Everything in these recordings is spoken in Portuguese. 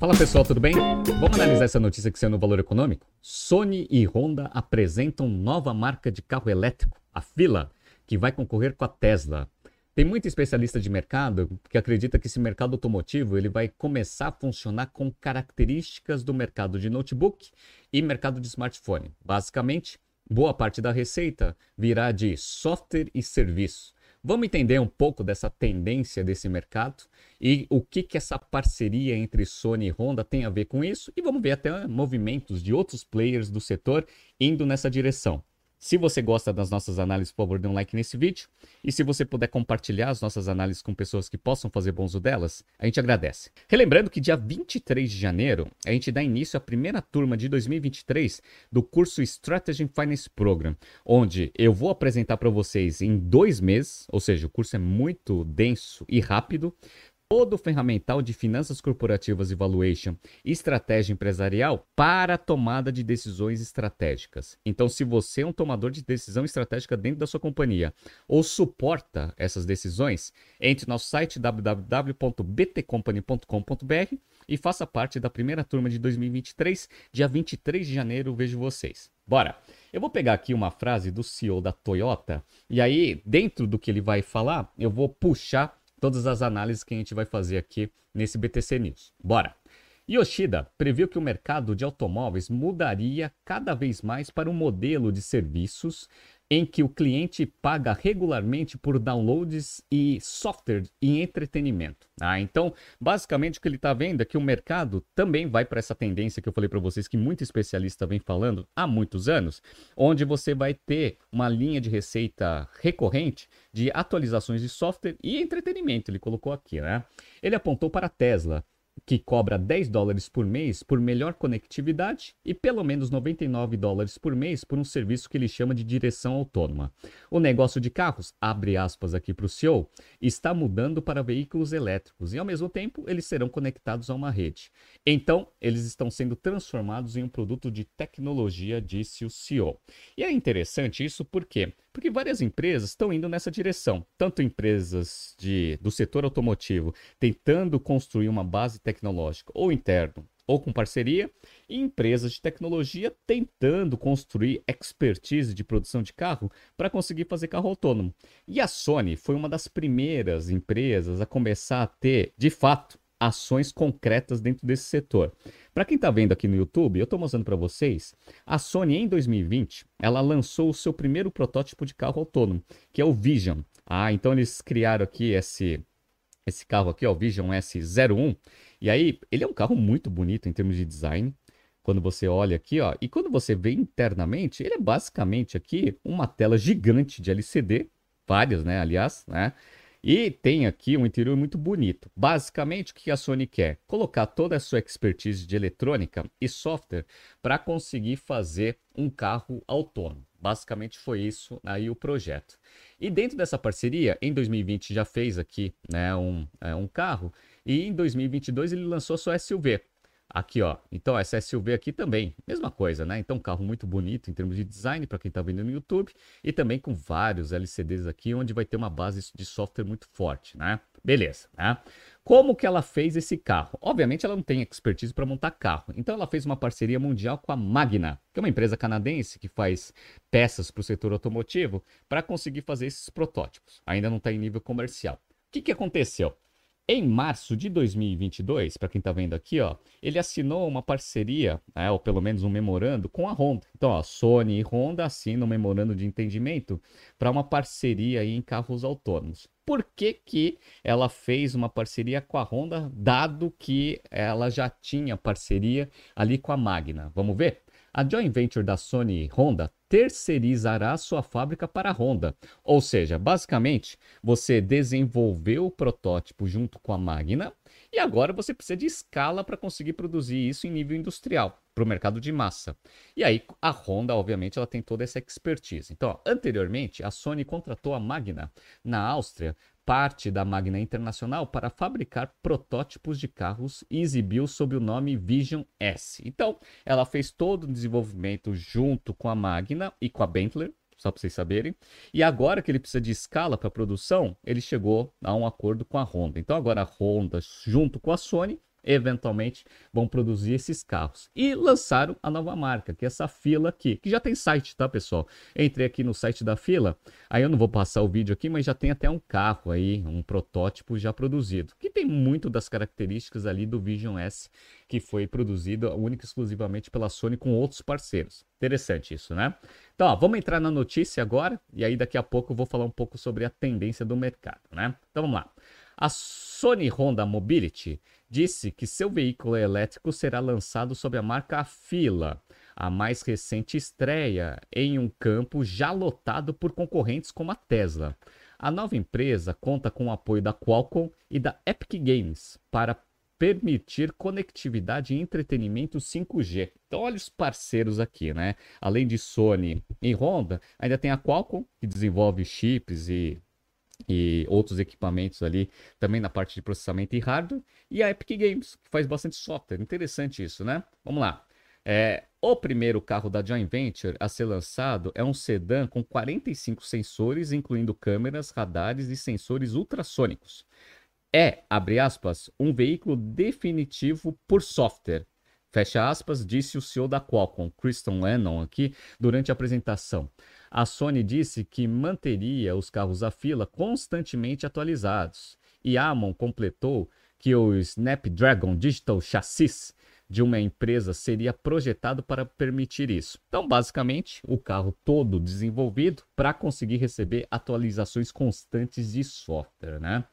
Fala pessoal, tudo bem? Vamos analisar essa notícia que saiu no Valor Econômico? Sony e Honda apresentam nova marca de carro elétrico, a Fila, que vai concorrer com a Tesla. Tem muito especialista de mercado que acredita que esse mercado automotivo ele vai começar a funcionar com características do mercado de notebook e mercado de smartphone. Basicamente, boa parte da receita virá de software e serviço. Vamos entender um pouco dessa tendência desse mercado e o que, que essa parceria entre Sony e Honda tem a ver com isso. E vamos ver até movimentos de outros players do setor indo nessa direção. Se você gosta das nossas análises, por favor, dê um like nesse vídeo. E se você puder compartilhar as nossas análises com pessoas que possam fazer bom uso delas, a gente agradece. Relembrando que dia 23 de janeiro, a gente dá início à primeira turma de 2023 do curso Strategy Finance Program, onde eu vou apresentar para vocês em dois meses, ou seja, o curso é muito denso e rápido, todo o ferramental de finanças corporativas e valuation estratégia empresarial para a tomada de decisões estratégicas. Então, se você é um tomador de decisão estratégica dentro da sua companhia ou suporta essas decisões, entre no nosso site www.btcompany.com.br e faça parte da primeira turma de 2023, dia 23 de janeiro, vejo vocês. Bora! Eu vou pegar aqui uma frase do CEO da Toyota e aí, dentro do que ele vai falar, eu vou puxar todas as análises que a gente vai fazer aqui nesse BTC News. Bora! Yoshida previu que o mercado de automóveis mudaria cada vez mais para um modelo de serviços em que o cliente paga regularmente por downloads e software e entretenimento. Ah, então, basicamente o que ele está vendo é que o mercado também vai para essa tendência que eu falei para vocês que muito especialista vem falando há muitos anos, onde você vai ter uma linha de receita recorrente de atualizações de software e entretenimento. Ele colocou aqui, né? Ele apontou para a Tesla que cobra 10 dólares por mês por melhor conectividade e pelo menos 99 dólares por mês por um serviço que ele chama de direção autônoma. O negócio de carros, abre aspas aqui para o CEO, está mudando para veículos elétricos e ao mesmo tempo eles serão conectados a uma rede. Então, eles estão sendo transformados em um produto de tecnologia, disse o CEO. E é interessante isso porque porque várias empresas estão indo nessa direção, tanto empresas de, do setor automotivo tentando construir uma base tecnológica ou interno ou com parceria, e empresas de tecnologia tentando construir expertise de produção de carro para conseguir fazer carro autônomo. E a Sony foi uma das primeiras empresas a começar a ter, de fato, ações concretas dentro desse setor. Para quem está vendo aqui no YouTube, eu estou mostrando para vocês, a Sony em 2020, ela lançou o seu primeiro protótipo de carro autônomo, que é o Vision. Ah, então eles criaram aqui esse esse carro aqui, ó, o Vision S01. E aí, ele é um carro muito bonito em termos de design. Quando você olha aqui, ó, e quando você vê internamente, ele é basicamente aqui uma tela gigante de LCD, várias, né, aliás, né? E tem aqui um interior muito bonito. Basicamente, o que a Sony quer? Colocar toda a sua expertise de eletrônica e software para conseguir fazer um carro autônomo. Basicamente foi isso aí o projeto. E dentro dessa parceria, em 2020 já fez aqui né, um, é, um carro e em 2022 ele lançou sua SUV. Aqui, ó. Então, essa SUV aqui também, mesma coisa, né? Então, um carro muito bonito em termos de design para quem está vendo no YouTube e também com vários LCDs aqui, onde vai ter uma base de software muito forte, né? Beleza, né? Como que ela fez esse carro? Obviamente, ela não tem expertise para montar carro. Então, ela fez uma parceria mundial com a Magna, que é uma empresa canadense que faz peças para o setor automotivo, para conseguir fazer esses protótipos. Ainda não está em nível comercial. O que, que aconteceu? Em março de 2022, para quem está vendo aqui, ó, ele assinou uma parceria, né, ou pelo menos um memorando, com a Honda. Então, a Sony e Honda assinam um memorando de entendimento para uma parceria em carros autônomos. Por que, que ela fez uma parceria com a Honda, dado que ela já tinha parceria ali com a Magna? Vamos ver? A joint venture da Sony e Honda terceirizará sua fábrica para a Honda. Ou seja, basicamente, você desenvolveu o protótipo junto com a Magna e agora você precisa de escala para conseguir produzir isso em nível industrial para o mercado de massa. E aí a Honda, obviamente, ela tem toda essa expertise. Então, anteriormente, a Sony contratou a Magna na Áustria parte da Magna Internacional para fabricar protótipos de carros e exibiu sob o nome Vision S. Então, ela fez todo o desenvolvimento junto com a Magna e com a Bentley, só para vocês saberem. E agora que ele precisa de escala para produção, ele chegou a um acordo com a Honda. Então agora a Honda, junto com a Sony, eventualmente vão produzir esses carros. E lançaram a nova marca, que é essa fila aqui, que já tem site, tá, pessoal? Entrei aqui no site da fila, aí eu não vou passar o vídeo aqui, mas já tem até um carro aí, um protótipo já produzido, que tem muito das características ali do Vision S, que foi produzido única e exclusivamente pela Sony com outros parceiros. Interessante isso, né? Então, ó, vamos entrar na notícia agora, e aí daqui a pouco eu vou falar um pouco sobre a tendência do mercado, né? Então vamos lá. A Sony Honda Mobility disse que seu veículo elétrico será lançado sob a marca Fila, a mais recente estreia em um campo já lotado por concorrentes como a Tesla. A nova empresa conta com o apoio da Qualcomm e da Epic Games para permitir conectividade e entretenimento 5G. Então, olha os parceiros aqui, né? Além de Sony e Honda, ainda tem a Qualcomm, que desenvolve chips e e outros equipamentos ali, também na parte de processamento e hardware, e a Epic Games, que faz bastante software. Interessante isso, né? Vamos lá. É, o primeiro carro da joint venture a ser lançado é um sedã com 45 sensores, incluindo câmeras, radares e sensores ultrassônicos. É, abre aspas, um veículo definitivo por software. Fecha aspas, disse o CEO da Qualcomm, Kristen Lennon, aqui, durante a apresentação. A Sony disse que manteria os carros à fila constantemente atualizados. E Amon completou que o Snapdragon Digital Chassis de uma empresa seria projetado para permitir isso. Então, basicamente, o carro todo desenvolvido para conseguir receber atualizações constantes de software, né?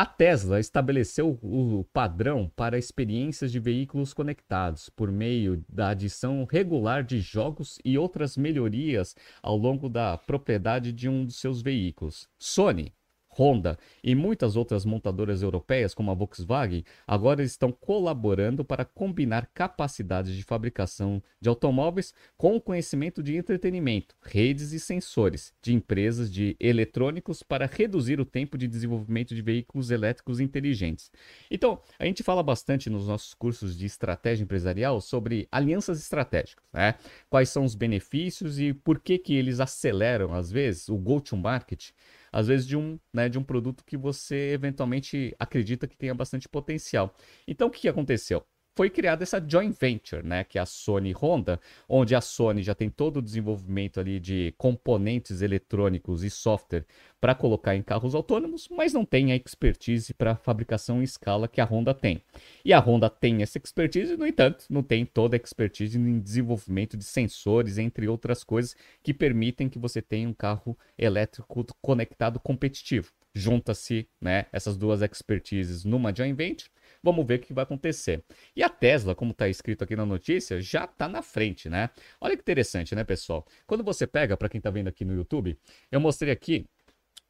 A Tesla estabeleceu o padrão para experiências de veículos conectados por meio da adição regular de jogos e outras melhorias ao longo da propriedade de um dos seus veículos. Sony Honda e muitas outras montadoras europeias, como a Volkswagen, agora estão colaborando para combinar capacidades de fabricação de automóveis com o conhecimento de entretenimento, redes e sensores de empresas de eletrônicos para reduzir o tempo de desenvolvimento de veículos elétricos inteligentes. Então, a gente fala bastante nos nossos cursos de estratégia empresarial sobre alianças estratégicas, né? Quais são os benefícios e por que que eles aceleram às vezes o go-to-market às vezes de um, né, de um produto que você eventualmente acredita que tenha bastante potencial. Então o que aconteceu? Foi criada essa joint venture, né, que é a Sony Honda, onde a Sony já tem todo o desenvolvimento ali de componentes eletrônicos e software para colocar em carros autônomos, mas não tem a expertise para fabricação em escala que a Honda tem. E a Honda tem essa expertise, no entanto, não tem toda a expertise em desenvolvimento de sensores, entre outras coisas, que permitem que você tenha um carro elétrico conectado competitivo. Junta-se né, essas duas expertises numa joint venture Vamos ver o que vai acontecer. E a Tesla, como está escrito aqui na notícia, já está na frente, né? Olha que interessante, né, pessoal? Quando você pega, para quem está vendo aqui no YouTube, eu mostrei aqui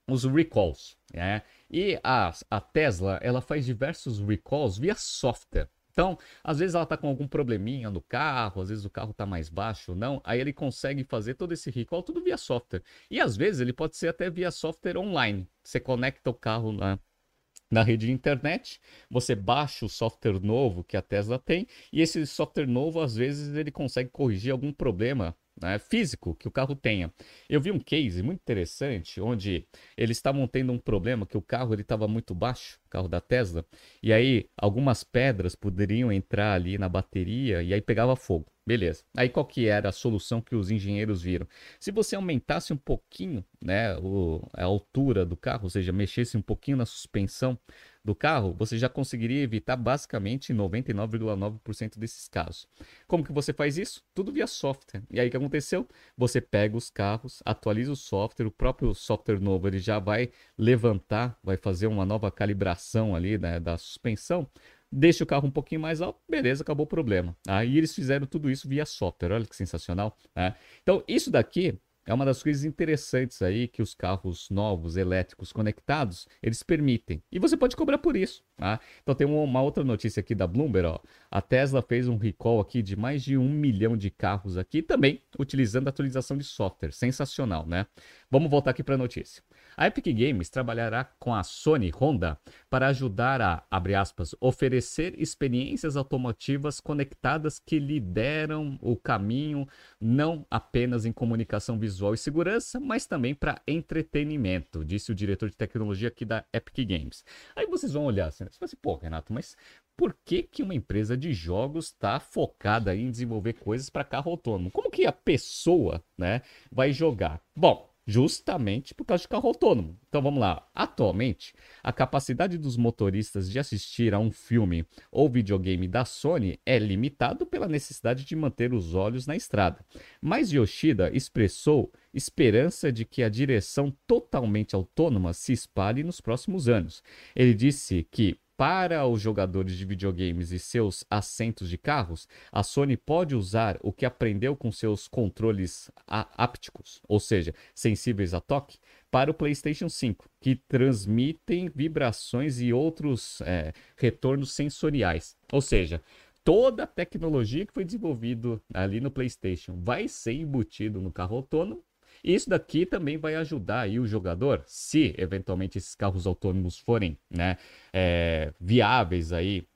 os recalls, né? E a, a Tesla, ela faz diversos recalls via software. Então, às vezes ela está com algum probleminha no carro, às vezes o carro está mais baixo ou não, aí ele consegue fazer todo esse recall tudo via software. E às vezes ele pode ser até via software online. Você conecta o carro na, na rede de internet, você baixa o software novo que a Tesla tem e esse software novo às vezes ele consegue corrigir algum problema né, físico que o carro tenha. Eu vi um case muito interessante onde eles estavam tendo um problema que o carro ele estava muito baixo, o carro da Tesla, e aí algumas pedras poderiam entrar ali na bateria e aí pegava fogo. Beleza. Aí qual que era a solução que os engenheiros viram? Se você aumentasse um pouquinho, né, o, a altura do carro, ou seja, mexesse um pouquinho na suspensão, do carro, você já conseguiria evitar basicamente 99,9% desses casos. Como que você faz isso? Tudo via software. E aí o que aconteceu? Você pega os carros, atualiza o software, o próprio software novo ele já vai levantar, vai fazer uma nova calibração ali né, da suspensão, deixa o carro um pouquinho mais alto, beleza, acabou o problema. Aí eles fizeram tudo isso via software, olha que sensacional. Né? Então, isso daqui é uma das coisas interessantes aí que os carros novos, elétricos, conectados, eles permitem. E você pode cobrar por isso. Tá? Então tem uma outra notícia aqui da Bloomberg. Ó. A Tesla fez um recall aqui de mais de um milhão de carros aqui, também utilizando a atualização de software. Sensacional, né? Vamos voltar aqui para a notícia. A Epic Games trabalhará com a Sony Honda para ajudar a, aspas, oferecer experiências automotivas conectadas que lideram o caminho não apenas em comunicação visual e segurança, mas também para entretenimento, disse o diretor de tecnologia aqui da Epic Games. Aí vocês vão olhar assim, você assim, pô, Renato, mas por que, que uma empresa de jogos está focada em desenvolver coisas para carro autônomo? Como que a pessoa né, vai jogar? Bom, justamente por causa de carro autônomo. Então vamos lá. Atualmente, a capacidade dos motoristas de assistir a um filme ou videogame da Sony é limitado pela necessidade de manter os olhos na estrada. Mas Yoshida expressou esperança de que a direção totalmente autônoma se espalhe nos próximos anos. Ele disse que para os jogadores de videogames e seus assentos de carros, a Sony pode usar o que aprendeu com seus controles ápticos, ou seja, sensíveis a toque, para o PlayStation 5, que transmitem vibrações e outros é, retornos sensoriais. Ou seja, toda a tecnologia que foi desenvolvida ali no PlayStation vai ser embutido no carro autônomo isso daqui também vai ajudar aí o jogador, se eventualmente esses carros autônomos forem né, é, viáveis aí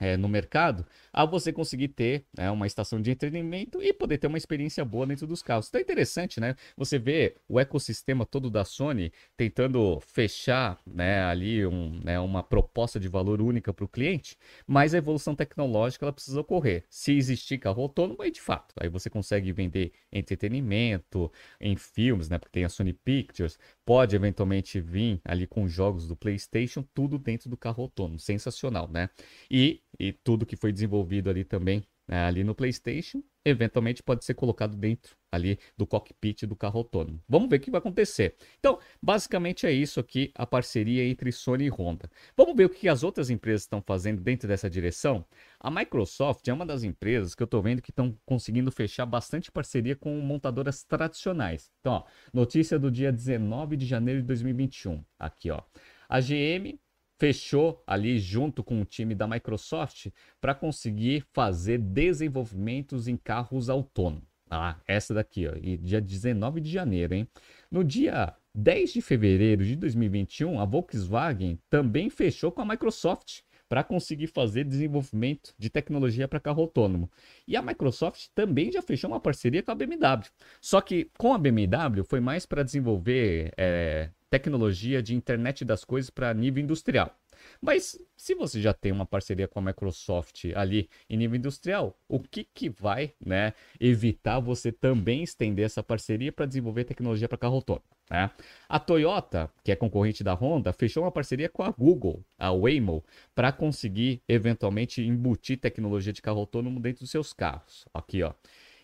é, no mercado, a você conseguir ter né, uma estação de entretenimento e poder ter uma experiência boa dentro dos carros. Então é interessante, né? Você vê o ecossistema todo da Sony tentando fechar né, ali um, né, uma proposta de valor única para o cliente, mas a evolução tecnológica ela precisa ocorrer. Se existir carro autônomo, aí de fato, aí você consegue vender entretenimento em filmes, né? Porque tem a Sony Pictures, pode eventualmente vir ali com jogos do PlayStation, tudo dentro do carro autônomo. Sensacional, né? E e tudo que foi desenvolvido ali também, né, ali no PlayStation, eventualmente pode ser colocado dentro ali do cockpit do carro autônomo. Vamos ver o que vai acontecer. Então, basicamente é isso aqui, a parceria entre Sony e Honda. Vamos ver o que as outras empresas estão fazendo dentro dessa direção? A Microsoft é uma das empresas que eu estou vendo que estão conseguindo fechar bastante parceria com montadoras tradicionais. Então, ó, notícia do dia 19 de janeiro de 2021. Aqui, ó. A GM fechou ali junto com o time da Microsoft para conseguir fazer desenvolvimentos em carros autônomos. Ah, essa daqui, ó, e dia 19 de janeiro, hein? No dia 10 de fevereiro de 2021, a Volkswagen também fechou com a Microsoft para conseguir fazer desenvolvimento de tecnologia para carro autônomo. E a Microsoft também já fechou uma parceria com a BMW. Só que com a BMW foi mais para desenvolver é, tecnologia de internet das coisas para nível industrial. Mas se você já tem uma parceria com a Microsoft ali em nível industrial, o que, que vai né, evitar você também estender essa parceria para desenvolver tecnologia para carro autônomo? Né? A Toyota, que é concorrente da Honda, fechou uma parceria com a Google, a Waymo, para conseguir eventualmente embutir tecnologia de carro autônomo dentro dos seus carros. Aqui, ó.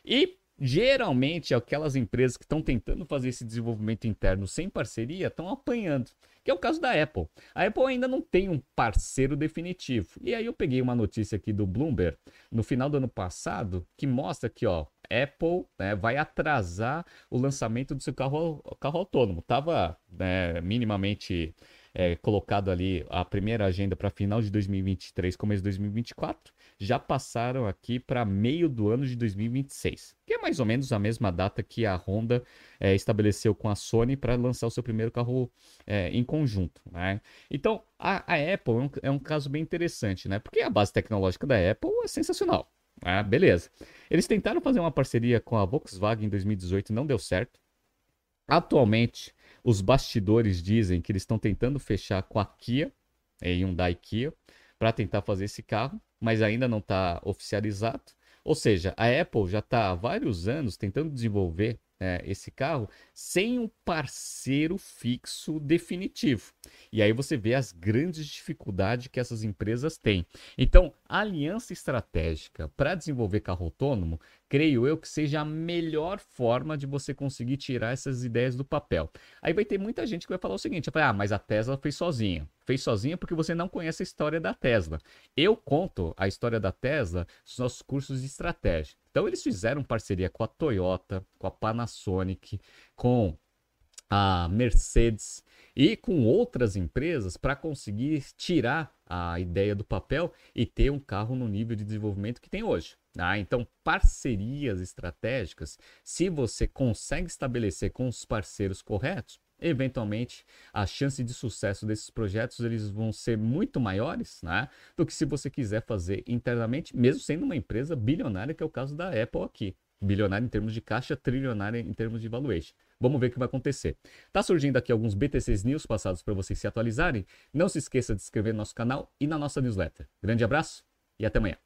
E geralmente aquelas empresas que estão tentando fazer esse desenvolvimento interno sem parceria estão apanhando, que é o caso da Apple. A Apple ainda não tem um parceiro definitivo. E aí eu peguei uma notícia aqui do Bloomberg no final do ano passado que mostra que ó, Apple né, vai atrasar o lançamento do seu carro, carro autônomo. Tava né, minimamente é, colocado ali a primeira agenda para final de 2023, começo de 2024, já passaram aqui para meio do ano de 2026, que é mais ou menos a mesma data que a Honda é, estabeleceu com a Sony para lançar o seu primeiro carro é, em conjunto. Né? Então, a, a Apple é um, é um caso bem interessante, né? porque a base tecnológica da Apple é sensacional. Ah, beleza. Eles tentaram fazer uma parceria com a Volkswagen em 2018 não deu certo. Atualmente, os bastidores dizem que eles estão tentando fechar com a Kia, a Hyundai Kia, para tentar fazer esse carro, mas ainda não está oficializado. Ou seja, a Apple já está há vários anos tentando desenvolver é, esse carro sem um parceiro fixo definitivo. E aí você vê as grandes dificuldades que essas empresas têm. Então, aliança estratégica para desenvolver carro autônomo, creio eu que seja a melhor forma de você conseguir tirar essas ideias do papel. Aí vai ter muita gente que vai falar o seguinte: falar, ah, mas a Tesla fez sozinha. Fez sozinha porque você não conhece a história da Tesla. Eu conto a história da Tesla nos nossos cursos de estratégia. Então eles fizeram parceria com a Toyota, com a Panasonic, com a Mercedes e com outras empresas para conseguir tirar a ideia do papel e ter um carro no nível de desenvolvimento que tem hoje. Ah, então, parcerias estratégicas, se você consegue estabelecer com os parceiros corretos, eventualmente a chance de sucesso desses projetos eles vão ser muito maiores né, do que se você quiser fazer internamente, mesmo sendo uma empresa bilionária, que é o caso da Apple aqui. Bilionária em termos de caixa, trilionária em termos de valuation. Vamos ver o que vai acontecer. Tá surgindo aqui alguns BTCs News passados para vocês se atualizarem. Não se esqueça de se inscrever no nosso canal e na nossa newsletter. Grande abraço e até amanhã.